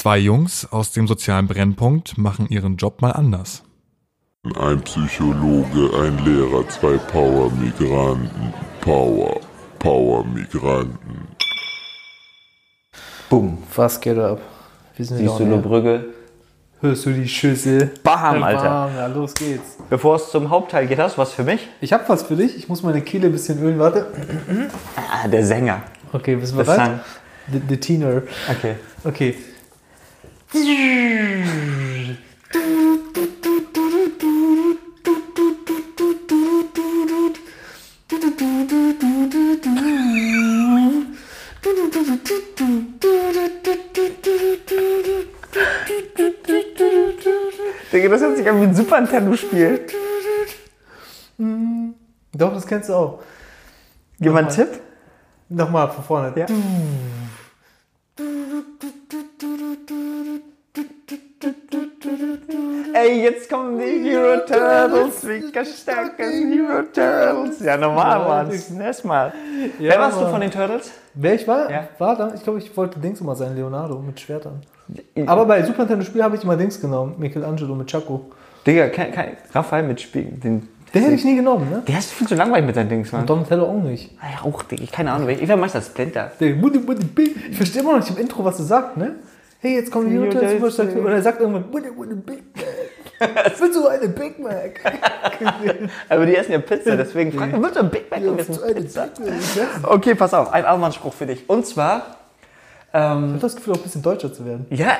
Zwei Jungs aus dem sozialen Brennpunkt machen ihren Job mal anders. Ein Psychologe, ein Lehrer, zwei Power-Migranten. Power, Power-Migranten. Boom. Was geht ab? Wir sind Siehst du eine. Brügge? Hörst du die Schüssel? Bam, Alter. Bam, ja, los geht's. Bevor es zum Hauptteil geht, hast du was für mich? Ich hab was für dich. Ich muss meine Kehle ein bisschen ölen. Warte. Ah, der Sänger. Okay, bist du Der bereit? Sang. The, the Teener. Okay. Okay. Digga, das hört sich an wie ein Super Nintendo-Spiel. Doch, das kennst du auch. Gib mal einen Tipp. Nochmal von vorne. Ja. Ey, jetzt kommen die Hero Turtles, Mega starke Hero Turtles. Ja, normal, Mann. Erstmal. Wer warst du Mann. von den Turtles? Wer ich war? Ja. War da? Ich glaube, ich wollte Dings immer sein, Leonardo mit Schwertern. Aber bei Super Nintendo Spiel habe ich immer Dings genommen, Michelangelo mit Chaco. Digga, kein, kein, Raphael mit Spielen. Den, Den hätte ich nie genommen, ne? der ist viel zu langweilig mit seinen Dings, Mann. Donatello auch nicht. Ja, auch, Digga, keine Ahnung. Ich war meistens Splinter. Ich verstehe immer noch nicht im Intro, was er sagt, ne? Hey, jetzt kommen die Ja, Hero Turtles Und er sagt irgendwann, Mutti, Mutti, Big Mac. Ich will so eine Big Mac. Aber die essen ja Pizza, deswegen frag mich, willst du ein Big Mac Ja, und so eine Big Pizza? Mac. Okay, pass auf, ein Aufwandspruch für dich. Und zwar, Ich habe das Gefühl, auch ein bisschen deutscher zu werden. ja,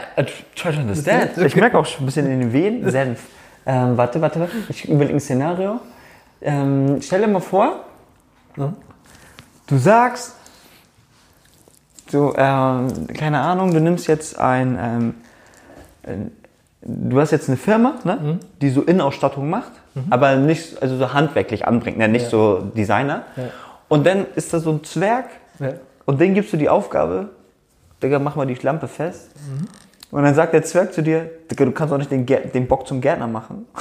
try to understand. Ich merke auch schon ein bisschen in den Venen, Senf. Ähm, warte, warte, warte. Ich überlege ein Szenario. Ähm, stell dir mal vor, Ja. du sagst, du, ähm, keine Ahnung, du nimmst jetzt ein, ähm, äh, du hast jetzt eine Firma, ne, die so Innenausstattung macht, aber nicht, also so handwerklich anbringt, ne, nicht Ja. so Designer. Ja. Und dann ist da so ein Zwerg Ja. und dem gibst du die Aufgabe, Digga, mach mal die Lampe fest. Und dann sagt der Zwerg zu dir, Digga, du kannst doch nicht den, den Bock zum Gärtner machen.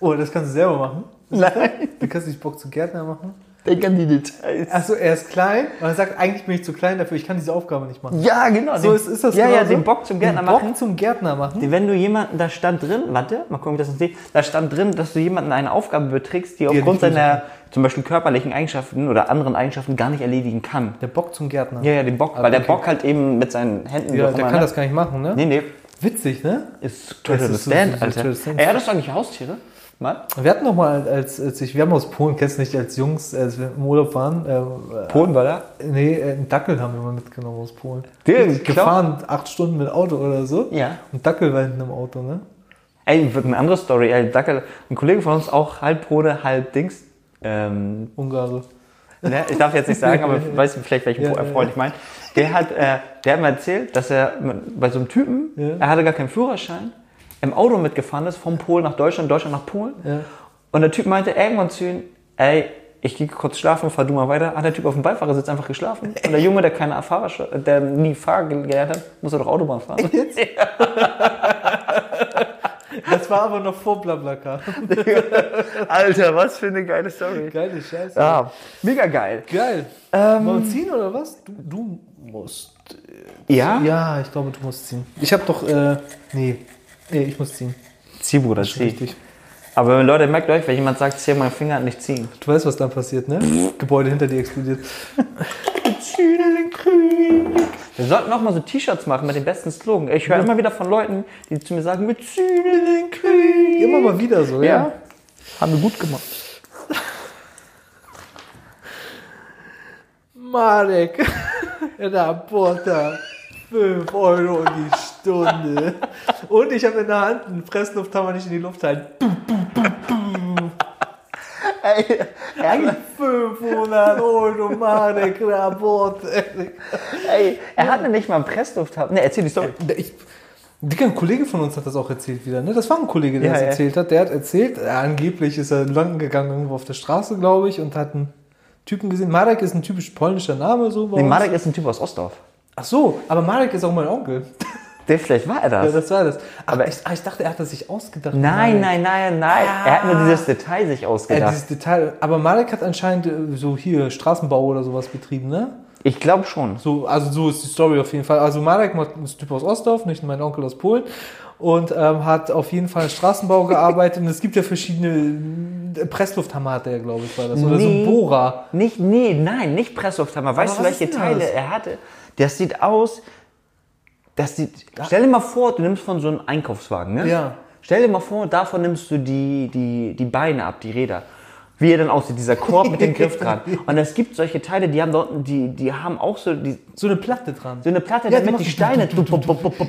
Oh, das kannst du selber machen. Nein. Du kannst nicht Bock zum Gärtner machen. Denk an die Details. Achso, er ist klein und er sagt, eigentlich bin ich zu klein dafür, ich kann diese Aufgabe nicht machen. Ja, genau. So den, ist, ist das Ja, genau ja, so? den Bock zum Gärtner den Bock machen. zum Gärtner machen. Wenn du jemanden, da stand drin, warte, mal gucken, wie das ist. Da stand drin, dass du jemanden eine Aufgabe beträgst, die er aufgrund nicht seiner zum Beispiel körperlichen Eigenschaften oder anderen Eigenschaften gar nicht erledigen kann. Der Bock zum Gärtner. Ja, ja, den Bock, Ah, weil der okay. Bock halt eben mit seinen Händen Ja, der kann ne? das gar nicht machen, ne? Nee, nee, Witzig, ne? ist total Das stand, Alter. Ey, hattest du eigentlich Haustiere? Mal? Wir hatten noch mal, als, als ich, wir haben aus Polen, kennst du nicht, als Jungs, als wir im Urlaub waren, äh, Polen war da? nee, äh, einen Dackel haben wir mal mitgenommen aus Polen. Der Richtig gefahren, acht Stunden mit Auto oder so. Ja. Und Dackel war hinten im Auto, ne? Ey, wird eine andere Story. Ey, Dackel, ein Kollege von uns, auch halb Pole, halb Dings. Ähm, Ungare. ne, ich darf jetzt nicht sagen, aber weißt du vielleicht, welchen Ja, Freund ich meine. Der hat, äh, der hat mir erzählt, dass er bei so einem Typen, Ja. er hatte gar keinen Führerschein, im Auto mitgefahren ist, vom Polen nach Deutschland, Deutschland nach Polen. Ja. Und der Typ meinte irgendwann zu ihm, ey, ich gehe kurz schlafen, fahr du mal weiter. Hat der Typ auf dem Beifahrersitz einfach geschlafen. Und der Junge, der keine Fahrer, der nie Fahren gelernt hat, muss er doch Autobahn fahren. Das war aber noch vor Blablacar. Alter, was für eine geile Story. Geile Scheiße. Ja, mega geil. Geil. Ähm, Wollen wir ziehen oder was? Du, du musst. Ja? Ja, ich glaube, du musst ziehen. Ich habe doch, äh, nee. Nee, ich muss ziehen. Zieh, Bruder, zieh. Richtig. Aber Leute, merkt euch, wenn jemand sagt, zieh meinen Finger, nicht ziehen. Du weißt, was dann passiert, ne? Gebäude hinter dir explodiert. Wir sollten auch mal so T-Shirts machen mit den besten Slogan. Ich höre immer wieder von Leuten, die zu mir sagen, mit den Krieg. Immer mal wieder so, ja. Ja. Haben wir gut gemacht. Marek, der Porta, 5 Euro die Stunde. Und ich habe in der Hand einen Presslufthammer nicht in die Luft halten. Ey, er, 500 Euro, Rapport. ey, er hatte nicht mal einen Presslufthammer. Ne, erzähl die Story. Ich, ein Kollege von uns hat das auch erzählt wieder, ne? Das war ein Kollege, der Ja, das ja. erzählt hat. Der hat erzählt, äh, angeblich ist er lang gegangen irgendwo auf der Straße, glaube ich, und hat einen Typen gesehen. Marek ist ein typisch polnischer Name, so bei Nee. Marek ist ein Typ aus Ostdorf. Ach so, aber Marek ist auch mein Onkel. Der, vielleicht war er Ja, das. das war das. Aber ich, ah, ich dachte, er hat das sich ausgedacht. nein, nein, nein, nein. Er hat nur dieses Detail sich Äh, ausgedacht. dieses Detail. Aber Marek hat anscheinend äh, so hier Straßenbau oder sowas betrieben, ne? Ich glaube schon. So, also so ist die Story auf jeden Fall. Also Marek ist Typ aus Ostdorf, nicht mein Onkel aus Polen. Und ähm, hat auf jeden Fall Straßenbau gearbeitet. Und es gibt ja verschiedene äh, Presslufthammer hat er, glaube ich, war das. Oder so ein Nee. Bohrer. Nicht, nee, nein, nicht Presslufthammer. Weißt du, welche Teile das? er hatte? Das sieht aus. Das sieht. Stell dir mal vor, du nimmst von so einem Einkaufswagen, ne? Ja. Stell dir mal vor, davon nimmst du die, die, die Beine ab, die Räder. Wie er dann aussieht, dieser Korb mit dem Griff dran. Und es gibt solche Teile, die haben dort, die, die haben auch so, die, So eine Platte dran. so eine Platte, Ja, die damit die Steine.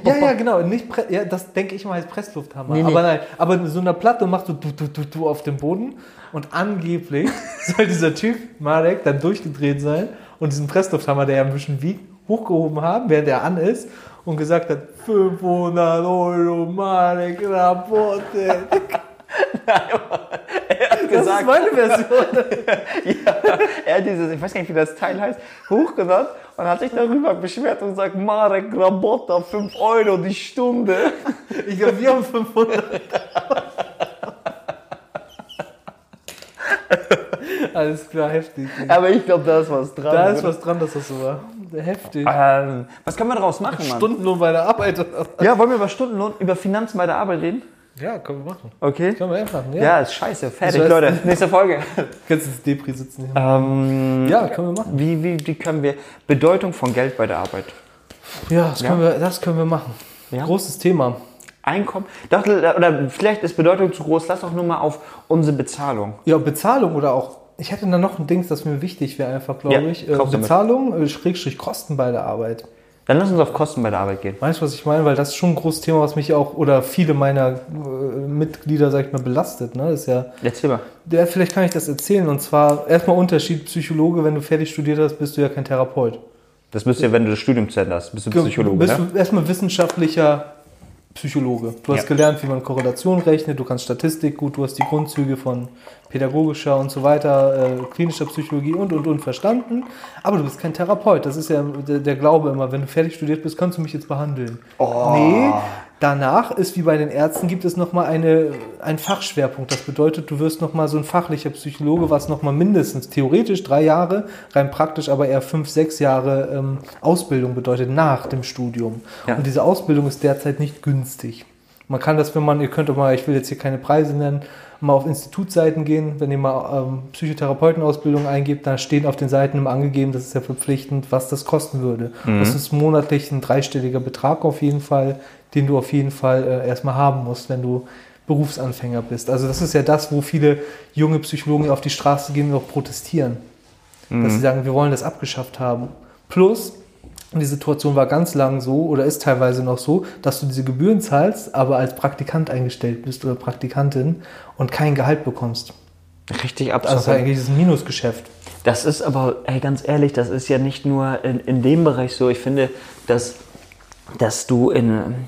Ja, ja, genau. Nicht Pre ja, das denke ich mal als Presslufthammer. Nee, nee. Aber nein, aber mit so einer Platte machst du du, du, du, du auf dem Boden und angeblich soll dieser Typ, Marek, dann durchgedreht sein und diesen Presslufthammer, der ja ein bisschen wiegt, hochgehoben haben, während er an ist und gesagt hat, 500 Euro Marek Rabote. Das ist meine Version. er hat dieses, ich weiß gar nicht, wie das Teil heißt, hochgenannt und hat sich darüber beschwert und sagt, Marek Grabotta, 5 Euro die Stunde. Ich glaube, wir haben 500. Alles klar, heftig. Aber ich glaube, da ist was dran. Da ist was dran, dass das so war. Heftig. Ähm, was können wir daraus machen, Mann? Stundenlohn bei der Arbeit. Ja, wollen wir über Stundenlohn, über Finanzen bei der Arbeit reden? Ja, können wir machen. Okay. Können wir einfach ja. Ja, ist scheiße. Fertig, Das heißt- Leute. Nächste Folge. Kannst ins Depri sitzen. ähm, Ja, können wir machen. wie, wie, wie können wir Bedeutung von Geld bei der Arbeit? Ja, das, Können, wir, das können wir machen. Ja. Großes Thema. Einkommen? Doch, oder vielleicht ist Bedeutung zu groß. Lass doch nur mal auf unsere Bezahlung. Ja, Bezahlung oder auch. Ich hätte da noch ein Ding, das mir wichtig wäre, einfach, glaube Ja, ich. Äh. Bezahlung, äh, Schrägstrich Kosten bei der Arbeit. Dann lass uns auf Kosten bei der Arbeit gehen. Weißt du, was ich meine? Weil das ist schon ein großes Thema, was mich auch oder viele meiner äh, Mitglieder, sag ich mal, belastet. Ne? Das ist ja, Erzähl mal. ja, vielleicht kann ich das erzählen. Und zwar erstmal Unterschied Psychologe, wenn du fertig studiert hast, bist du ja kein Therapeut. Das bist du ja, wenn du das Studium zu Ende hast. Bist du Psychologe, bist ne? du erstmal wissenschaftlicher Psychologe. Du hast Ja. gelernt, wie man Korrelation rechnet, du kannst Statistik gut, du hast die Grundzüge von pädagogischer und so weiter, äh, klinischer Psychologie und und und verstanden. Aber du bist kein Therapeut. Das ist ja der, der Glaube immer, wenn du fertig studiert bist, kannst du mich jetzt behandeln. Nee, danach ist wie bei den Ärzten, gibt es nochmal eine, einen Fachschwerpunkt. Das bedeutet, du wirst nochmal so ein fachlicher Psychologe, was nochmal mindestens theoretisch drei Jahre, rein praktisch aber eher fünf, sechs Jahre ähm, Ausbildung bedeutet nach dem Studium. Ja. Und diese Ausbildung ist derzeit nicht günstig. Man kann das, wenn man, ihr könnt doch mal, ich will jetzt hier keine Preise nennen, mal auf Institutsseiten gehen, wenn ihr mal ähm, Psychotherapeutenausbildung eingebt, da stehen auf den Seiten immer angegeben, das ist ja verpflichtend, was das kosten würde. Das ist monatlich ein dreistelliger Betrag auf jeden Fall, den du auf jeden Fall äh, erstmal haben musst, wenn du Berufsanfänger bist. Also das ist ja das, wo viele junge Psychologen auf die Straße gehen und auch protestieren. Dass sie sagen, wir wollen das abgeschafft haben. Plus, die Situation war ganz lang so oder ist teilweise noch so, dass du diese Gebühren zahlst, aber als Praktikant eingestellt bist oder Praktikantin und kein Gehalt bekommst. Richtig Also das ist absurd. eigentlich ein Minusgeschäft. Das ist aber, ey, ganz ehrlich, das ist ja nicht nur in, in dem Bereich so. Ich finde, dass, dass du in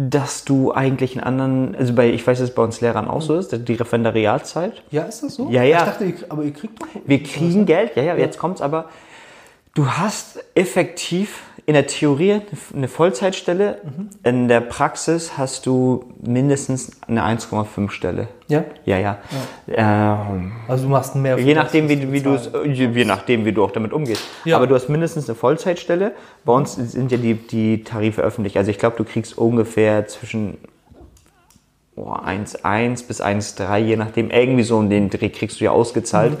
dass du eigentlich in anderen, also bei, ich weiß, dass es bei uns Lehrern auch so ist, die Referendariatzeit. Ja, ist das so? Ja, ja. Ich dachte, aber ihr kriegt doch. Wir kriegen Geld, ja, ja, jetzt kommt's aber. Du hast effektiv in der Theorie eine Vollzeitstelle, in der Praxis hast du mindestens eine 1,5 Stelle. Ja. Ja, ja. Ähm, Also du machst mehr. Je nachdem, wie, wie du es, je nachdem, wie du auch damit umgehst. Ja. Aber du hast mindestens eine Vollzeitstelle. Bei uns sind ja die, die Tarife öffentlich. Also ich glaube, du kriegst ungefähr zwischen oh, 1,1 bis 1,3, je nachdem, irgendwie so um den Dreh kriegst du ja ausgezahlt.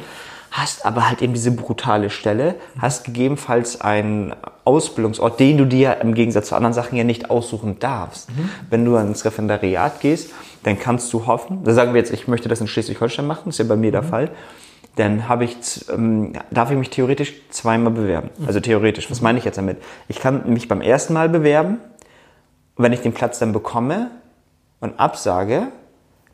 Hast aber halt eben diese brutale Stelle, hast gegebenenfalls einen Ausbildungsort, den du dir im Gegensatz zu anderen Sachen ja nicht aussuchen darfst. Wenn du ins Referendariat gehst, dann kannst du hoffen, da sagen wir jetzt, ich möchte das in Schleswig-Holstein machen, ist ja bei mir der Fall, dann habe ich, ähm, darf ich mich theoretisch zweimal bewerben. Also theoretisch, was meine ich jetzt damit? Ich kann mich beim ersten Mal bewerben, wenn ich den Platz dann bekomme und absage,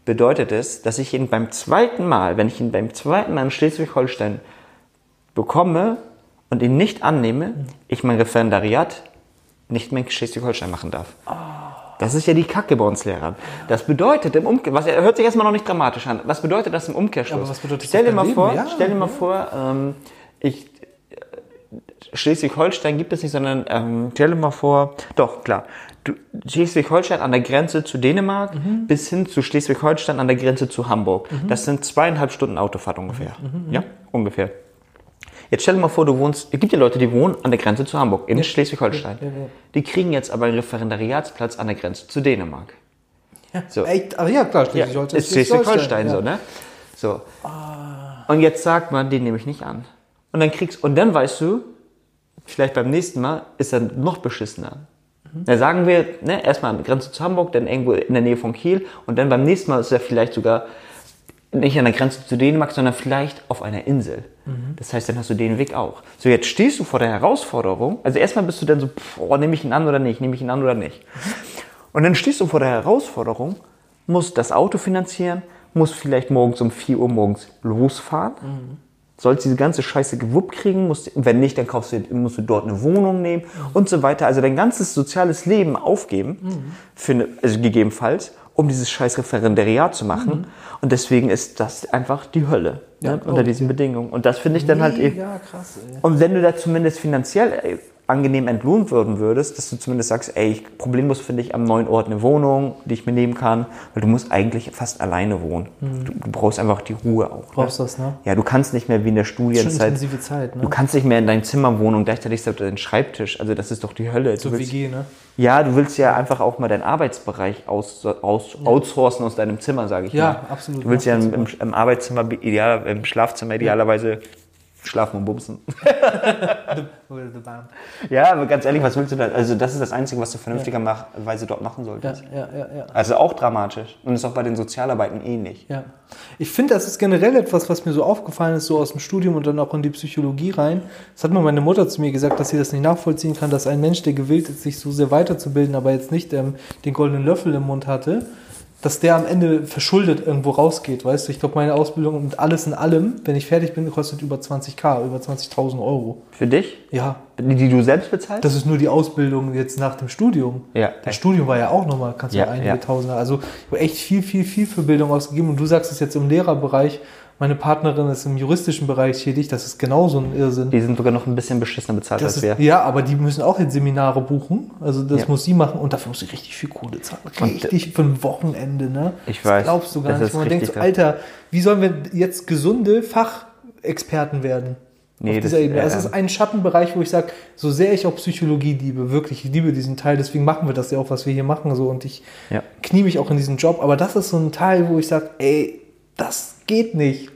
bedeutet es, dass ich ihn beim zweiten Mal, wenn ich ihn beim zweiten Mal in Schleswig-Holstein bekomme und ihn nicht annehme, ich mein Referendariat nicht mehr in Schleswig-Holstein machen darf. Das ist ja die Kacke bei uns Lehrern. Das bedeutet im Umkehrschluss, was hört sich erstmal noch nicht dramatisch an. Was bedeutet das im Umkehrschluss? Aber was bedeutet stell das dir mal vor? Ja, stell dir mal vor, ähm, ich Schleswig-Holstein gibt es nicht, sondern ähm, stell dir mal vor, doch, klar. Schleswig-Holstein an der Grenze zu Dänemark bis hin zu Schleswig-Holstein an der Grenze zu Hamburg. Das sind zweieinhalb Stunden Autofahrt ungefähr. Ja, ungefähr. Jetzt stell dir mal vor, du wohnst, es gibt ja Leute, die wohnen an der Grenze zu Hamburg, in Schleswig-Holstein. Ja, ja. Die kriegen jetzt aber einen Referendariatsplatz an der Grenze zu Dänemark. So. Echt? Aber ja, klar, Ja, Schleswig-Holstein. ist Schleswig-Holstein so, ja. ne? So. Und jetzt sagt man, den nehme ich nicht an. Und dann kriegst, und dann weißt du, vielleicht beim nächsten Mal ist er noch beschissener. Dann sagen wir, ne, erstmal an der Grenze zu Hamburg, dann irgendwo in der Nähe von Kiel und dann beim nächsten Mal ist er vielleicht sogar nicht an der Grenze zu Dänemark, sondern vielleicht auf einer Insel. Das heißt, dann hast du den Weg auch. So, jetzt stehst du vor der Herausforderung. Also erstmal bist du dann so, oh, nehme ich ihn an oder nicht, nehme ich ihn an oder nicht. Und dann stehst du vor der Herausforderung, musst das Auto finanzieren, musst vielleicht morgens um 4 Uhr morgens losfahren, sollst diese ganze Scheiße gewuppt kriegen, musst, wenn nicht, dann kaufst du, musst du dort eine Wohnung nehmen und so weiter. Also dein ganzes soziales Leben aufgeben, für eine, also gegebenenfalls, um dieses scheiß Referendariat zu machen. Und deswegen ist das einfach die Hölle Ja, ne, unter diesen. Bedingungen. Und das finde ich dann halt eben. Ja, krass, ey. Und wenn du da zumindest finanziell angenehm entlohnt würden würdest, dass du zumindest sagst, ey, ich, problemlos finde ich am neuen Ort eine Wohnung, die ich mir nehmen kann, weil du musst eigentlich fast alleine wohnen. Du, du brauchst einfach die Ruhe auch. Mhm. Brauchst das, ne? Ja, du kannst nicht mehr wie in der Studienzeit. intensive Zeit, ne? Du kannst nicht mehr in dein Zimmer wohnen und gleichzeitig ist dein Schreibtisch. Also das ist doch die Hölle. so du willst, WG, ne? ja, du willst ja einfach auch mal deinen Arbeitsbereich aus, aus, outsourcen aus deinem Zimmer, sage ich Ja, mal. absolut Du willst ja im, im, im Arbeitszimmer, ideal, im Schlafzimmer idealerweise schlafen und bumsen. Oder the Bam. Ja, aber ganz ehrlich, was willst du da? Also das ist das Einzige, was du vernünftigerweise dort machen Ja, solltest. ja, ja, ja. Also auch dramatisch. Und ist auch bei den Sozialarbeiten ähnlich. Ja. Ich finde, das ist generell etwas, was mir so aufgefallen ist, so aus dem Studium und dann auch in die Psychologie rein. Das hat mal meine Mutter zu mir gesagt, dass sie das nicht nachvollziehen kann, dass ein Mensch, der gewillt ist, sich so sehr weiterzubilden, aber jetzt nicht ähm, den goldenen Löffel im Mund hatte, dass der am Ende verschuldet irgendwo rausgeht, weißt du? Ich glaube, meine Ausbildung und alles in allem, wenn ich fertig bin, kostet über 20k, über 20.000 Euro. Für dich? Ja, Die, die du selbst bezahlst? das ist nur die Ausbildung jetzt nach dem Studium. Ja. Das Studium war ja auch nochmal, kannst du Ja, einige ja. Tausender. Also ich habe echt viel, viel, viel für Bildung ausgegeben. Und du sagst es jetzt im Lehrerbereich. Meine Partnerin ist im juristischen Bereich tätig. Das ist genauso ein Irrsinn. Die sind sogar noch ein bisschen beschissener bezahlt Das als ist, wir. ja, aber die müssen auch jetzt Seminare buchen. Also das Ja. muss sie machen und dafür muss sie richtig viel Kohle zahlen. Und- Richtig für ein Wochenende, ne? Ich das weiß. glaubst du gar Das nicht. ist Man denkt so, Alter, wie sollen wir jetzt gesunde Fachexperten werden? Nee, auf dieser das- Ebene. ja, Das ist ein Schattenbereich, wo ich sage, so sehr ich auch Psychologie liebe, wirklich, ich liebe diesen Teil, deswegen machen wir das ja auch, was wir hier machen, so und ich Ja. knie mich auch in diesen Job, aber das ist so ein Teil, wo ich sage, ey, das geht nicht.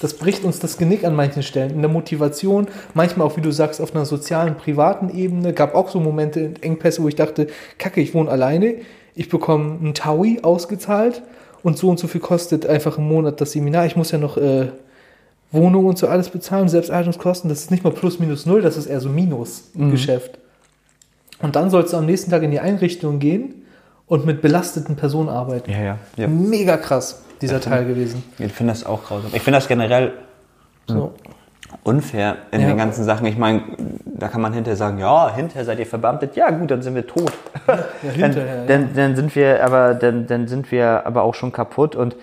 Das bricht uns das Genick an manchen Stellen. In der Motivation, manchmal auch, wie du sagst, auf einer sozialen, privaten Ebene. Gab auch so Momente, Engpässe, wo ich dachte, kacke, ich wohne alleine, ich bekomme einen Taui ausgezahlt und so und so viel kostet einfach im Monat das Seminar. Ich muss ja noch äh, Wohnung und so alles bezahlen, Selbsterhaltungskosten. Das ist nicht mal plus minus null, das ist eher so Minus im Geschäft. Und dann sollst du am nächsten Tag in die Einrichtung gehen und mit belasteten Personen arbeiten. Ja, ja. ja. Mega krass, dieser Teil gewesen. Ich finde das auch grausam. Ich finde das generell So. unfair in Ja. den ganzen Sachen. Ich meine, da kann man hinterher sagen, ja, hinterher seid ihr verbeamtet. Ja, gut, dann sind wir tot. Ja, dann, hinterher. ja. dann, dann sind wir aber dann, dann sind wir aber auch schon kaputt und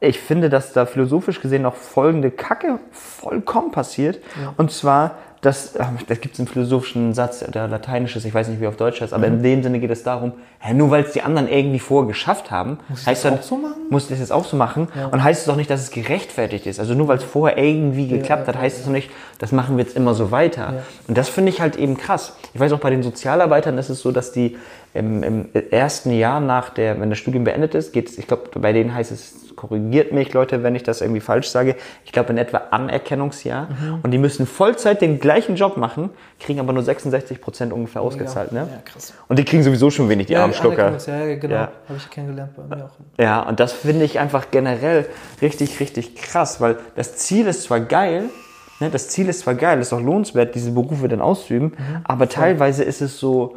ich finde, dass da philosophisch gesehen noch folgende Kacke vollkommen passiert. Und zwar, dass, äh, da gibt es einen philosophischen Satz, der lateinisch ist, ich weiß nicht, wie er auf Deutsch heißt, aber in dem Sinne geht es darum, hä, nur weil es die anderen irgendwie vorher geschafft haben, ich heißt das dann- auch so machen? Muss das jetzt auch so machen? Und heißt es doch nicht, dass es gerechtfertigt ist. Also nur weil es vorher irgendwie geklappt hat, heißt es doch nicht, das machen wir jetzt immer so weiter. Und das finde ich halt eben krass. Ich weiß auch bei den Sozialarbeitern ist es so, dass die im, im ersten Jahr nach der, wenn das Studium beendet ist, geht's, ich glaube, bei denen heißt es, korrigiert mich Leute, wenn ich das irgendwie falsch sage, ich glaube in etwa Anerkennungsjahr. Und die müssen Vollzeit den gleichen Job machen, kriegen aber nur 66 Prozent ungefähr ausgezahlt. Ne? Ja, krass. Und die kriegen sowieso schon wenig, die Armschlucker. Anerkennungs- Ja, ja, genau. Ja. Habe ich kennengelernt bei mir auch. Ja, und das finde ich einfach generell richtig, richtig krass, weil das Ziel ist zwar geil, ne, das Ziel ist zwar geil, ist auch lohnenswert, diese Berufe dann auszuüben, aber teilweise ist es so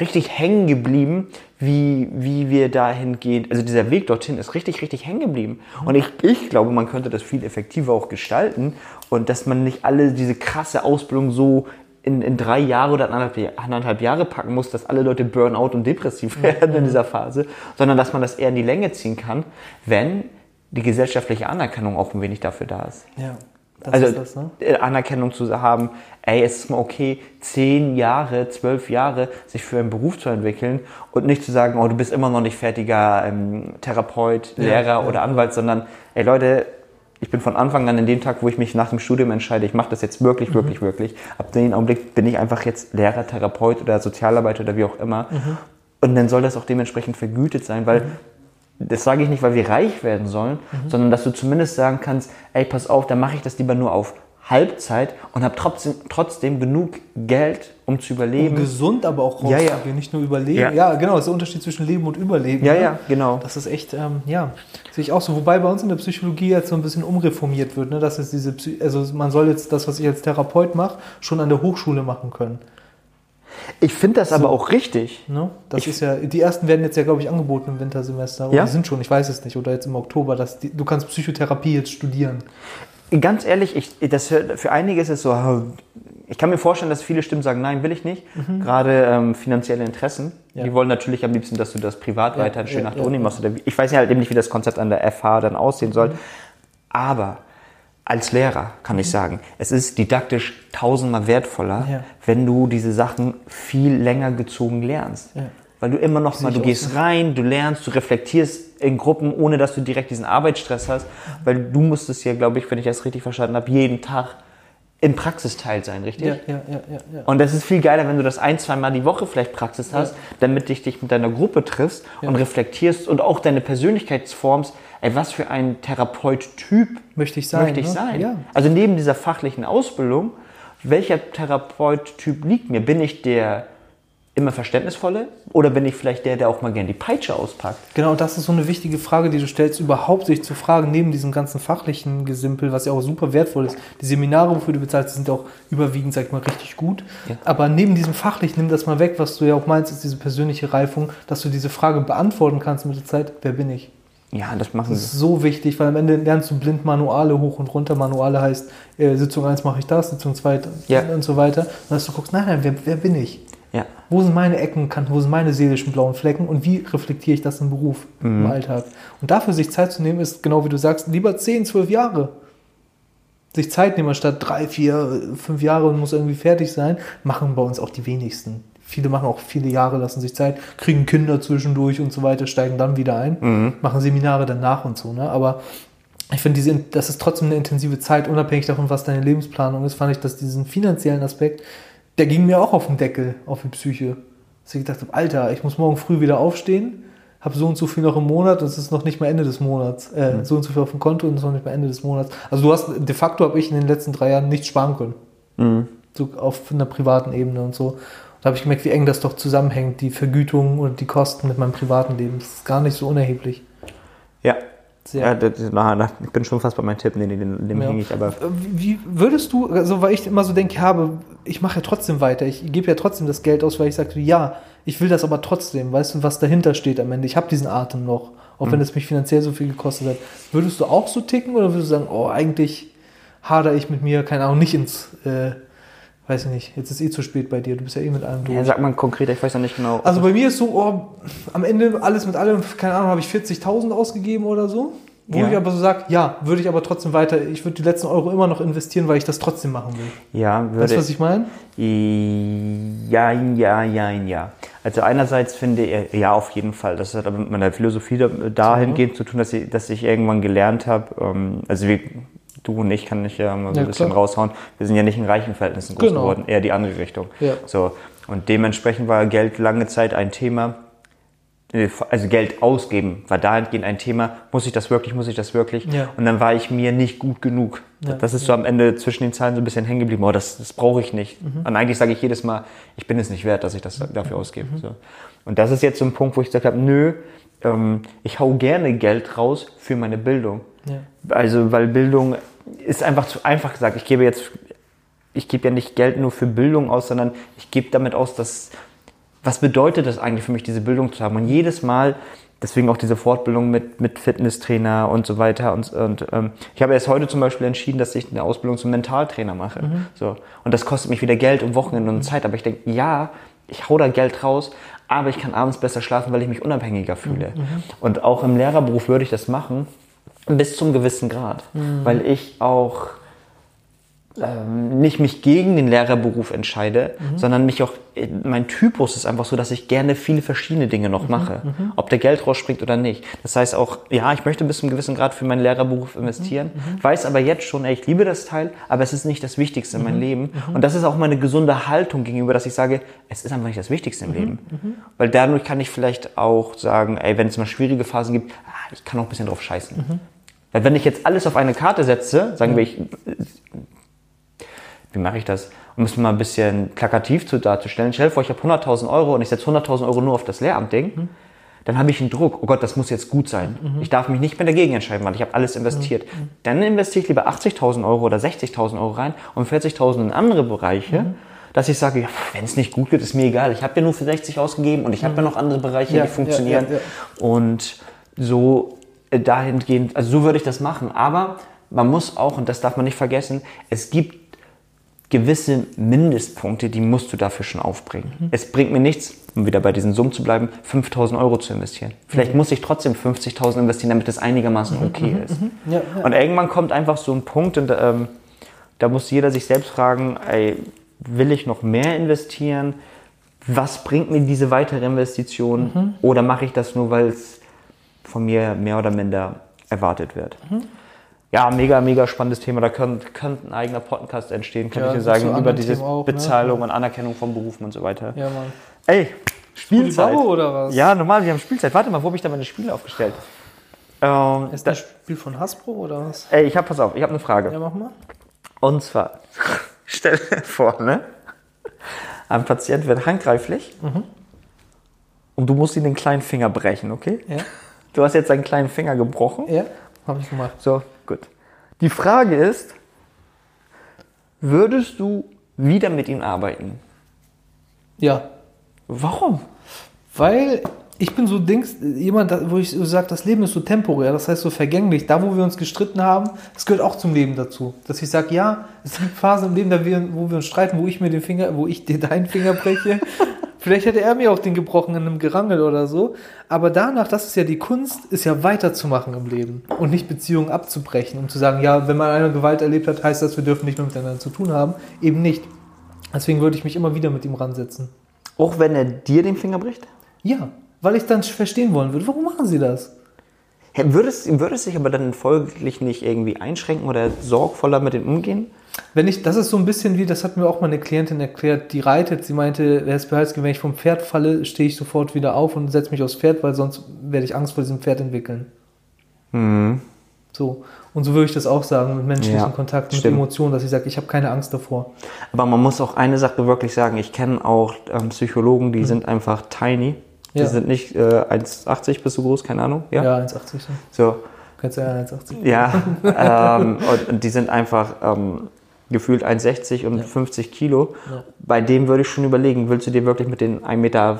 richtig hängen geblieben, wie, wie wir dahin gehen. Also dieser Weg dorthin ist richtig, richtig hängen geblieben. Und ich, ich glaube, man könnte das viel effektiver auch gestalten und dass man nicht alle diese krasse Ausbildung so in, in drei Jahre oder anderthalb, anderthalb Jahre packen muss, dass alle Leute Burnout und depressiv werden in dieser Phase, sondern dass man das eher in die Länge ziehen kann, wenn die gesellschaftliche Anerkennung auch ein wenig dafür da ist. Ja, das also ist das, ne? äh, Anerkennung zu haben, ey, es ist mal okay, zehn Jahre, zwölf Jahre sich für einen Beruf zu entwickeln und nicht zu sagen, oh, du bist immer noch nicht fertiger ähm, Therapeut, Lehrer ja, oder Anwalt, sondern, ey Leute, ich bin von Anfang an in dem Tag, wo ich mich nach dem Studium entscheide, ich mache das jetzt wirklich, wirklich, wirklich. Ab dem Augenblick bin ich einfach jetzt Lehrer, Therapeut oder Sozialarbeiter oder wie auch immer. Und dann soll das auch dementsprechend vergütet sein, weil das sage ich nicht, weil wir reich werden sollen, sondern dass du zumindest sagen kannst, ey, pass auf, dann mache ich das lieber nur auf Halbzeit und habe trotzdem, trotzdem genug Geld, um zu überleben. Um gesund aber auch Ja, rauszugehen, ja. nicht nur überleben. Ja. Ja, genau, das ist der Unterschied zwischen Leben und Überleben. Ja, ne? ja, genau. Das ist echt, ähm, ja, sehe ich auch so. Wobei bei uns in der Psychologie jetzt so ein bisschen umreformiert wird, ne? dass es diese, Psy also man soll jetzt das, was ich als Therapeut mache, schon an der Hochschule machen können. Ich finde das aber auch richtig. Ne? Das Ich- ist ja, die ersten werden jetzt ja, glaube ich, angeboten im Wintersemester. Oder Ja? die sind schon, ich weiß es nicht. Oder jetzt im Oktober. Dass die, du kannst Psychotherapie jetzt studieren. Ganz ehrlich, ich, das, für einige ist es so, ich kann mir vorstellen, dass viele Stimmen sagen, nein, will ich nicht. Gerade ähm, finanzielle Interessen. Mhm. Ja. Die wollen natürlich am liebsten, dass du das privat Ja, weiter schön ja, nach der Uni machst. Ich weiß ja halt eben nicht, wie das Konzept an der FH dann aussehen soll. Mhm. Aber als Lehrer kann ich sagen, es ist didaktisch tausendmal wertvoller, Mhm. Ja. wenn du diese Sachen viel länger gezogen lernst. Ja. Weil du immer noch mal, du gehst rein, du lernst, du reflektierst in Gruppen, ohne dass du direkt diesen Arbeitsstress hast. Weil du musstest ja, glaube ich, wenn ich das richtig verstanden habe, jeden Tag in Praxisteil sein, richtig? Ja, ja, ja, ja. ja. Und das ist viel geiler, wenn du das ein, zwei Mal die Woche vielleicht Praxis hast, damit dich dich mit deiner Gruppe triffst und reflektierst und auch deine Persönlichkeitsforms. Ey, was für ein Therapeut-Typ Möchte ich sein. möchte ich ne? sein? Ja. Also neben dieser fachlichen Ausbildung, welcher Therapeut-Typ liegt mir? Bin ich der immer verständnisvolle oder bin ich vielleicht der, der auch mal gern die Peitsche auspackt? Genau, das ist so eine wichtige Frage, die du stellst, überhaupt sich zu fragen, neben diesem ganzen fachlichen Gesimpel, was ja auch super wertvoll ist. Die Seminare, wofür du bezahlst, sind auch überwiegend, sag ich mal, richtig gut. Ja. Aber neben diesem fachlichen, nimm das mal weg, was du ja auch meinst, ist diese persönliche Reifung, dass du diese Frage beantworten kannst mit der Zeit, wer bin ich? Ja, das machen Das sie. ist so wichtig, weil am Ende lernst du blind Manuale hoch und runter. Manuale heißt, äh, Sitzung 1 mache ich das, Sitzung 2 Ja. und so weiter. Und dass du guckst, nein, nein, wer, wer bin ich? Ja. Wo sind meine Ecken, Kanten, wo sind meine seelischen blauen Flecken und wie reflektiere ich das im Beruf, Mhm. im Alltag? Und dafür sich Zeit zu nehmen, ist genau wie du sagst, lieber 10, 12 Jahre. Sich Zeit nehmen, statt drei, vier, fünf Jahre und muss irgendwie fertig sein, machen bei uns auch die wenigsten. Viele machen auch viele Jahre, lassen sich Zeit, kriegen Kinder zwischendurch und so weiter, steigen dann wieder ein, Mhm. machen Seminare danach und so. Ne? Aber ich finde, diese, das ist trotzdem eine intensive Zeit, unabhängig davon, was deine Lebensplanung ist, fand ich, dass diesen finanziellen Aspekt, der ging mir auch auf den Deckel, auf die Psyche. Dass ich gedacht habe, Alter, ich muss morgen früh wieder aufstehen, habe so und so viel noch im Monat und es ist noch nicht mal Ende des Monats. Äh, Mhm. So und so viel auf dem Konto und es ist noch nicht mal Ende des Monats. Also du hast, de facto habe ich in den letzten drei Jahren nichts sparen können. Mhm. So auf einer privaten Ebene und so. Da habe ich gemerkt, wie eng das doch zusammenhängt, die Vergütung und die Kosten mit meinem privaten Leben. Das ist gar nicht so unerheblich. Ja. Sehr. ja na, na, ich bin schon fast bei meinem Tipp, nee, nee, dem, dem Ja. hänge ich aber. Wie wie würdest du, also weil ich immer so denke, habe, ich mache ja trotzdem weiter, ich gebe ja trotzdem das Geld aus, weil ich sage, ja, ich will das aber trotzdem, weißt du, was dahinter steht am Ende. Ich habe diesen Atem noch, auch Mhm. wenn es mich finanziell so viel gekostet hat. Würdest du auch so ticken oder würdest du sagen, oh, eigentlich hader ich mit mir, keine Ahnung, nicht ins, äh, weiß ich nicht, jetzt ist eh zu spät bei dir, du bist ja eh mit allem durch. Ja, sag mal konkreter, ich weiß ja nicht genau. Also bei mir ist so, oh, am Ende alles mit allem, keine Ahnung, habe ich 40.000 ausgegeben oder so. Wo Ja. ich aber so sage, ja, würde ich aber trotzdem weiter, ich würde die letzten Euro immer noch investieren, weil ich das trotzdem machen will. ja, Weißt würde du, was ich meine? Ja, ja, ja, ja. Also einerseits finde ich, ja, auf jeden Fall. Das hat aber mit meiner Philosophie da- dahingehend zu tun, dass ich, dass ich irgendwann gelernt habe, ähm, also wie du und ich kann ich ja mal so Ja, ein bisschen klar. raushauen, wir sind ja nicht in reichen Verhältnissen groß Genau. geworden, eher die andere Richtung. Ja. So. Und dementsprechend war Geld lange Zeit ein Thema, äh, also Geld ausgeben war dahingehend ein Thema, muss ich das wirklich, muss ich das wirklich? Ja. Und dann war ich mir nicht gut genug. Ja, das ist so am Ende zwischen den Zahlen so ein bisschen hängen geblieben, oh, das, das brauche ich nicht. Und eigentlich sage ich jedes Mal, ich bin es nicht wert, dass ich das dafür ausgebe. So. Und das ist jetzt so ein Punkt, wo ich gesagt habe, nö, ähm, ich hau gerne Geld raus für meine Bildung. Also, weil Bildung ist einfach zu einfach gesagt. Ich gebe jetzt, ich gebe ja nicht Geld nur für Bildung aus, sondern ich gebe damit aus, dass, was bedeutet das eigentlich für mich, diese Bildung zu haben? Und jedes Mal, deswegen auch diese Fortbildung mit, mit Fitnesstrainer und so weiter. Und, und ähm, ich habe erst heute zum Beispiel entschieden, dass ich eine Ausbildung zum Mentaltrainer mache. So. Und das kostet mich wieder Geld und Wochenende und Zeit. Aber ich denke, ja, ich hau da Geld raus, aber ich kann abends besser schlafen, weil ich mich unabhängiger fühle. Und auch im Lehrerberuf würde ich das machen, bis zum gewissen Grad. Weil ich auch ähm, nicht mich gegen den Lehrerberuf entscheide, Mhm. sondern mich auch, äh, mein Typus ist einfach so, dass ich gerne viele verschiedene Dinge Mhm. noch mache, ob der Geld rausspringt oder nicht. Das heißt auch, ja, ich möchte bis zu einem gewissen Grad für meinen Lehrerberuf investieren, Mhm. weiß aber jetzt schon, ey, ich liebe das Teil, aber es ist nicht das Wichtigste in Mhm. meinem Leben. Und das ist auch meine gesunde Haltung gegenüber, dass ich sage, es ist einfach nicht das Wichtigste im Mhm. Leben. Weil dadurch kann ich vielleicht auch sagen, ey, wenn es mal schwierige Phasen gibt, ah, ich kann auch ein bisschen drauf scheißen. Mhm. Weil wenn ich jetzt alles auf eine Karte setze, sagen wir, ich, wie mache ich das? Um es mal ein bisschen plakativ zu darzustellen. Stell dir vor, ich habe 100.000 Euro und ich setze 100.000 Euro nur auf das Lehramt-Ding. Dann habe ich einen Druck. Oh Gott, das muss jetzt gut sein. Ich darf mich nicht mehr dagegen entscheiden, weil ich habe alles investiert. Dann investiere ich lieber 80.000 Euro oder 60.000 Euro rein und 40.000 in andere Bereiche. Dass ich sage, ja, wenn es nicht gut geht, ist mir egal. Ich habe ja nur für 60 ausgegeben und ich habe ja noch andere Bereiche, Ja, die funktionieren. ja, ja, Und so äh, dahingehend, also so würde ich das machen. Aber man muss auch, und das darf man nicht vergessen, es gibt gewisse Mindestpunkte, die musst du dafür schon aufbringen. Mhm. Es bringt mir nichts, um wieder bei diesen Summen zu bleiben, 5000 Euro zu investieren. Vielleicht Mhm. muss ich trotzdem 50.000 investieren, damit es einigermaßen okay ist. Ja, ja. Und irgendwann kommt einfach so ein Punkt, und ähm, da muss jeder sich selbst fragen, ey, will ich noch mehr investieren? Was bringt mir diese weitere Investition? Mhm. Oder mache ich das nur, weil es von mir mehr oder minder erwartet wird? Mhm. Ja, mega, mega spannendes Thema. Da könnte, könnte ein eigener Podcast entstehen, könnte Ja, ich dir sagen, über diese auch, ne? Bezahlung und Anerkennung von Berufen und so weiter. Ja, Mann. Ey, Spielzeit. Bau oder was? Ja, normal, wir haben Spielzeit. Warte mal, wo habe ich da meine Spiele aufgestellt? Ähm, Ist da, das Spiel von Hasbro oder was? ey, ich hab, pass auf, ich habe eine Frage. Ja, mach mal. Und zwar, stell dir vor, ne? Ein Patient wird handgreiflich und du musst ihm den kleinen Finger brechen, okay? Ja. Du hast jetzt deinen kleinen Finger gebrochen. Ja, habe ich gemacht. So, gut. Die Frage ist, würdest du wieder mit ihm arbeiten? Ja. Warum? Weil ich bin so Dings, jemand, wo ich so sage, das Leben ist so temporär, das heißt so vergänglich. Da, wo wir uns gestritten haben, das gehört auch zum Leben dazu. Dass ich sage, ja, es gibt Phasen im Leben, da wir, wo wir uns streiten, wo ich mir den Finger, wo ich dir deinen Finger breche. Vielleicht hätte er mir auch den gebrochen in einem Gerangel oder so. Aber danach, das ist ja die Kunst, ist ja weiterzumachen im Leben und nicht Beziehungen abzubrechen und zu sagen, ja, wenn man eine Gewalt erlebt hat, heißt das, wir dürfen nicht mehr miteinander zu tun haben. Eben nicht. Deswegen würde ich mich immer wieder mit ihm ransetzen. Auch wenn er dir den Finger bricht? Ja, weil ich dann verstehen wollen würde, warum machen sie das? Würdest, würdest du dich aber dann folglich nicht irgendwie einschränken oder sorgvoller mit dem umgehen? Wenn ich, das ist so ein bisschen wie, das hat mir auch mal eine Klientin erklärt, die reitet, sie meinte, wer ist behaltsgemäß, wenn ich vom Pferd falle, stehe ich sofort wieder auf und setze mich aufs Pferd, weil sonst werde ich Angst vor diesem Pferd entwickeln. So. Und so würde ich das auch sagen, mit menschlichen Ja, Kontakt, mit stimmt. Emotionen, dass ich sage, ich habe keine Angst davor. Aber man muss auch eine Sache wirklich sagen. Ich kenne auch ähm, Psychologen, die sind einfach tiny. Die Ja. sind nicht äh, 1,80 bist du groß, keine Ahnung. Ja. Ja, 1,80. so. Kannst ja 1,80. ja. ähm, und, die sind einfach ähm, gefühlt 1,60 und 50 Kilo. Bei dem würde ich schon überlegen, willst du dir wirklich mit den 1,85 Meter,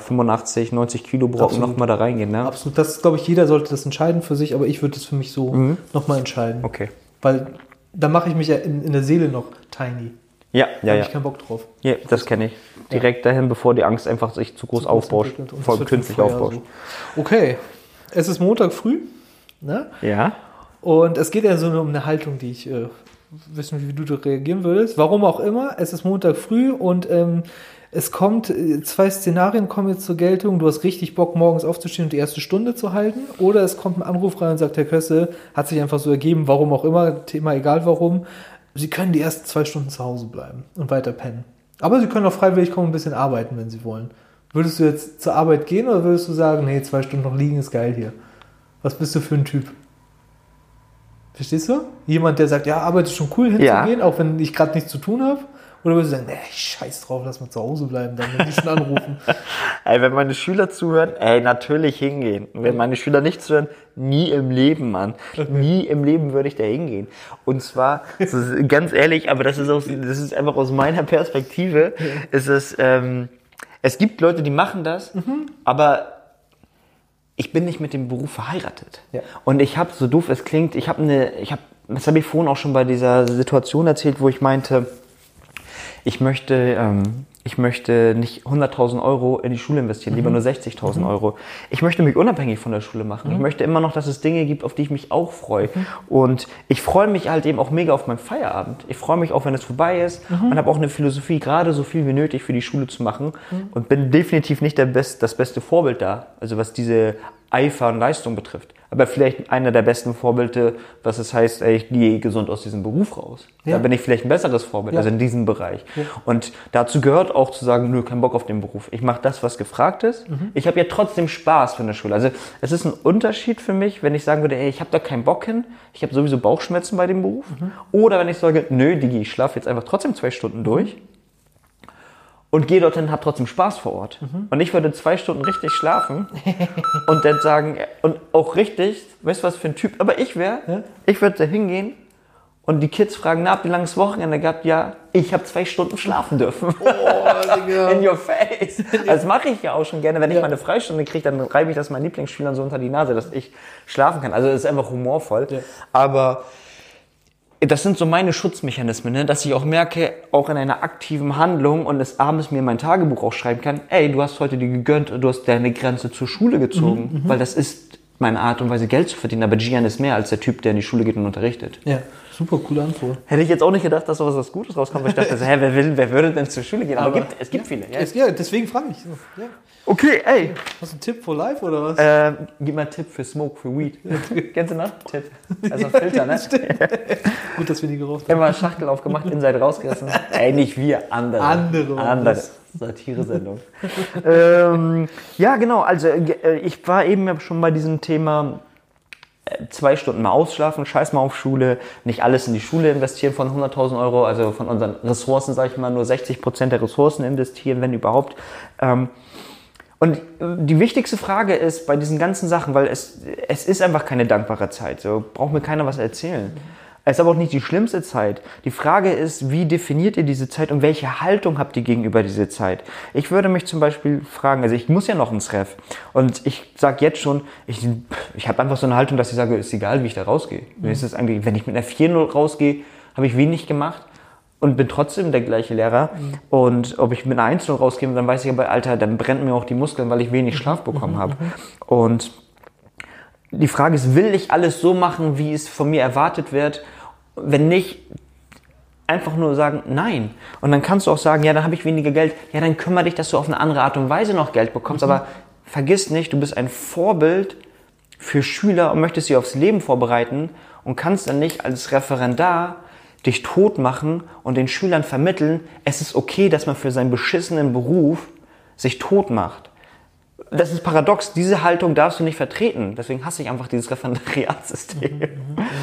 90 Kilo Brocken nochmal da reingehen? Ne? Absolut. Das, glaube ich, jeder sollte das entscheiden für sich, aber ich würde das für mich so Mhm. nochmal entscheiden. Okay. Weil da mache ich mich ja in, in der Seele noch tiny. Ja, Da ja, habe ja. ich keinen Bock drauf. ja das kenne ich. Direkt dahin, bevor die Angst einfach sich zu groß aufbauscht, das voll künstlich aufbauscht. so. Okay, es ist Montag früh. Ne? Ja. Und es geht ja so um eine Haltung, die ich äh, wissen, wie du da reagieren würdest. Warum auch immer, es ist Montag früh und ähm, es kommt, äh, zwei Szenarien kommen jetzt zur Geltung. Du hast richtig Bock, morgens aufzustehen und die erste Stunde zu halten. Oder es kommt ein Anruf rein und sagt, Herr Kösse, hat sich einfach so ergeben, warum auch immer, Thema egal warum. Sie können die ersten zwei Stunden zu Hause bleiben und weiter pennen. Aber Sie können auch freiwillig kommen und ein bisschen arbeiten, wenn Sie wollen. Würdest du jetzt zur Arbeit gehen oder würdest du sagen, nee, zwei Stunden noch liegen ist geil hier? Was bist du für ein Typ? Verstehst du? Jemand, der sagt, ja, Arbeit ist schon cool hinzugehen, auch wenn ich gerade nichts zu tun habe. Oder würdest du sagen, nee, scheiß drauf, lass mal zu Hause bleiben, dann, die schon anrufen. Ey, wenn meine Schüler zuhören, ey, natürlich hingehen. Und wenn meine Schüler nicht zuhören, nie im Leben, Mann. Nie im Leben würde ich da hingehen. Und zwar, ganz ehrlich, aber das ist, aus, das ist einfach aus meiner Perspektive, ist es, ähm, es gibt Leute, die machen das, aber ich bin nicht mit dem Beruf verheiratet. Ja. Und ich habe, so doof es klingt, ich habe eine, ich habe, das habe ich vorhin auch schon bei dieser Situation erzählt, wo ich meinte, ich möchte ähm, ich möchte nicht 100.000 Euro in die Schule investieren, lieber nur 60.000 Euro. Ich möchte mich unabhängig von der Schule machen. Ich möchte immer noch, dass es Dinge gibt, auf die ich mich auch freue. Und ich freue mich halt eben auch mega auf meinen Feierabend. Ich freue mich auch, wenn es vorbei ist. Und habe auch eine Philosophie, gerade so viel wie nötig für die Schule zu machen. Und bin definitiv nicht Best, das beste Vorbild da, also was diese Eifer und Leistung betrifft. Aber vielleicht einer der besten Vorbilder, was es heißt, ey, ich gehe gesund aus diesem Beruf raus. Da Ja. bin ich vielleicht ein besseres Vorbild, Ja. also in diesem Bereich. Und dazu gehört auch zu sagen, nö, kein Bock auf den Beruf. Ich mache das, was gefragt ist. Mhm. Ich habe ja trotzdem Spaß von der Schule. Also es ist ein Unterschied für mich, wenn ich sagen würde, ey, ich habe da keinen Bock hin, ich habe sowieso Bauchschmerzen bei dem Beruf. Mhm. Oder wenn ich sage, nö, Digi, ich schlafe jetzt einfach trotzdem zwei Stunden durch und gehe dorthin, habe trotzdem Spaß vor Ort. Mhm. Und ich würde zwei Stunden richtig schlafen und dann sagen, und auch richtig, weißt du was für ein Typ, aber ich wäre, Ja. ich würde da hingehen und die Kids fragen, na, habt ihr langes Wochenende gehabt? Ja, ich habe zwei Stunden schlafen dürfen. Digga. In your face. Das mache ich ja auch schon gerne. Wenn ich Ja. mal eine Freistunde kriege, dann reibe ich das meinen Lieblingsschülern so unter die Nase, dass ich schlafen kann. Also es ist einfach humorvoll. Ja. Aber das sind so meine Schutzmechanismen, ne? dass ich auch merke, auch in einer aktiven Handlung und des abends mir mein Tagebuch auch schreiben kann, ey, du hast heute die gegönnt, du hast deine Grenze zur Schule gezogen, weil das ist meine Art und Weise, Geld zu verdienen. Aber Gian ist mehr als der Typ, der in die Schule geht und unterrichtet. Ja, super coole Antwort. Hätte ich jetzt auch nicht gedacht, dass sowas was Gutes rauskommt, weil ich dachte, hä, wer, will, wer würde denn zur Schule gehen? Aber, Aber- gibt, es gibt viele. Ja. Es, ja, deswegen frage ich. Ja. Okay, ey, Hast du einen Tipp for life oder was? ähm, gib mal einen Tipp für Smoke, für Weed. Kennst du noch? Tipp. Also Filter, ne? Gut, dass wir die geraucht haben. Immer Schachtel aufgemacht, Inside rausgerissen. Ey, nicht wir, andere. Andere Andere. Satire-Sendung. ähm, ja, genau. Also äh, ich war eben ja schon bei diesem Thema zwei Stunden mal ausschlafen, scheiß mal auf Schule, nicht alles in die Schule investieren von 100.000 Euro, also von unseren Ressourcen, sage ich mal, nur 60 Prozent der Ressourcen investieren, wenn überhaupt. Ähm, und die wichtigste Frage ist bei diesen ganzen Sachen, weil es, es ist einfach keine dankbare Zeit, so braucht mir keiner was erzählen. Es ist aber auch nicht die schlimmste Zeit. Die Frage ist, wie definiert ihr diese Zeit und welche Haltung habt ihr gegenüber dieser Zeit? Ich würde mich zum Beispiel fragen, also ich muss ja noch ins Ref und ich sage jetzt schon, ich, ich habe einfach so eine Haltung, dass ich sage, ist egal, wie ich da rausgehe. Mir ist es eigentlich, wenn ich mit einer 4-0 rausgehe, habe ich wenig gemacht und bin trotzdem der gleiche Lehrer. Und ob ich mit einer 1-0 rausgehe, dann weiß ich aber, Alter, dann brennen mir auch die Muskeln, weil ich wenig Schlaf bekommen habe. Und die Frage ist, will ich alles so machen, wie es von mir erwartet wird? Wenn nicht, einfach nur sagen, nein. Und dann kannst du auch sagen, ja, dann habe ich weniger Geld. Ja, dann kümmere dich, dass du auf eine andere Art und Weise noch Geld bekommst. Aber vergiss nicht, du bist ein Vorbild für Schüler und möchtest sie aufs Leben vorbereiten und kannst dann nicht als Referendar dich tot machen und den Schülern vermitteln, es ist okay, dass man für seinen beschissenen Beruf sich tot macht. Das ist paradox. Diese Haltung darfst du nicht vertreten. Deswegen hasse ich einfach dieses Referendariatssystem.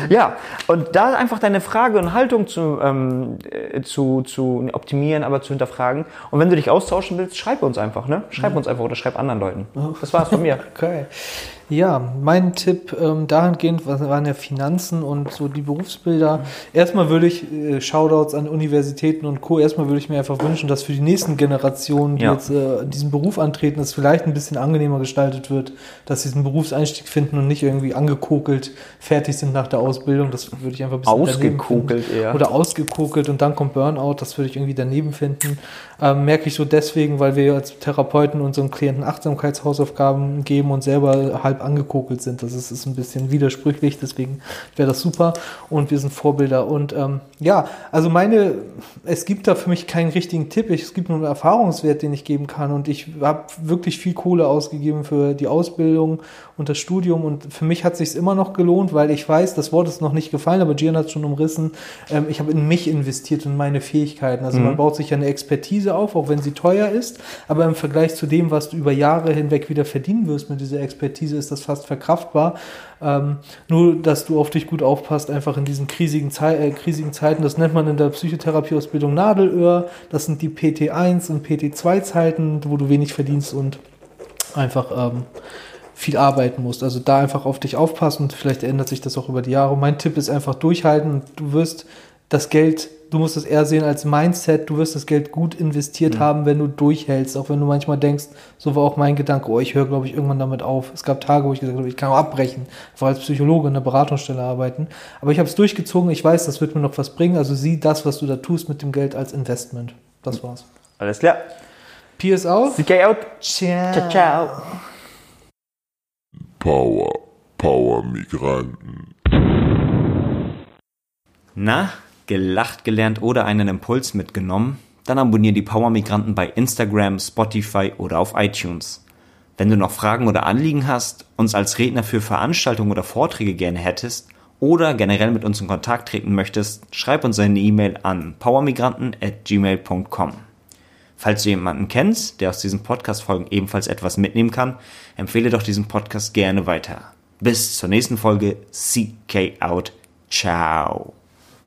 Ja, und da einfach deine Frage und Haltung zu, ähm, äh, zu, zu optimieren, aber zu hinterfragen. Und wenn du dich austauschen willst, schreib uns einfach, ne? Schreib uns einfach oder schreib anderen Leuten. Das war's von mir. Okay. Ja, mein Tipp ähm, dahingehend was waren ja Finanzen und so die Berufsbilder. Erstmal würde ich äh, Shoutouts an Universitäten und Co. Erstmal würde ich mir einfach wünschen, dass für die nächsten Generationen, die Ja. jetzt äh, diesen Beruf antreten, es vielleicht ein bisschen angenehmer gestaltet wird, dass sie diesen Berufseinstieg finden und nicht irgendwie angekokelt fertig sind nach der Ausbildung. Das würde ich einfach ein bisschen Ausgekokelt eher. Oder ausgekokelt und dann kommt Burnout. Das würde ich irgendwie daneben finden. Ähm, merke ich so deswegen, weil wir als Therapeuten unseren Klienten Achtsamkeitshausaufgaben geben und selber halb angekokelt sind. Das ist, ist ein bisschen widersprüchlich, deswegen wäre das super. Und wir sind Vorbilder. Und ähm, ja, also meine, es gibt da für mich keinen richtigen Tipp. Es gibt nur einen Erfahrungswert, den ich geben kann. Und ich habe wirklich viel Kohle ausgegeben für die Ausbildung und das Studium. Und für mich hat sich immer noch gelohnt, weil ich weiß, das Wort ist noch nicht gefallen, aber Gian hat es schon umrissen. Ähm, ich habe in mich investiert und meine Fähigkeiten. Also man baut sich ja eine Expertise auf, auch wenn sie teuer ist. Aber im Vergleich zu dem, was du über Jahre hinweg wieder verdienen wirst mit dieser Expertise, ist das fast verkraftbar. Ähm, nur, dass du auf dich gut aufpasst, einfach in diesen kriesigen, Zei äh, kriesigen Zeiten. Das nennt man in der Psychotherapieausbildung Nadelöhr. Das sind die PT1 und PT2-Zeiten, wo du wenig verdienst und einfach ähm, viel arbeiten musst. Also da einfach auf dich aufpassen und vielleicht ändert sich das auch über die Jahre. Mein Tipp ist einfach durchhalten du wirst das Geld, du musst es eher sehen als Mindset, du wirst das Geld gut investiert haben, wenn du durchhältst, auch wenn du manchmal denkst, so war auch mein Gedanke, oh, ich höre, glaube ich, irgendwann damit auf. Es gab Tage, wo ich gesagt habe, ich kann auch abbrechen, vor als Psychologe in der Beratungsstelle arbeiten. Aber ich habe es durchgezogen, ich weiß, das wird mir noch was bringen, also sieh das, was du da tust mit dem Geld als Investment. Das war's. Alles klar. Peace out. CK out. Ciao. Ciao, ciao. Power, Power Migranten. Na, gelacht gelernt oder einen Impuls mitgenommen? Dann abonniere die Power Migranten bei Instagram, Spotify oder auf iTunes. Wenn du noch Fragen oder Anliegen hast, uns als Redner für Veranstaltungen oder Vorträge gerne hättest oder generell mit uns in Kontakt treten möchtest, schreib uns eine E-Mail an powermigranten@gmail.com. Falls du jemanden kennst, der aus diesen Podcast-Folgen ebenfalls etwas mitnehmen kann, empfehle doch diesen Podcast gerne weiter. Bis zur nächsten Folge. CK out. Ciao.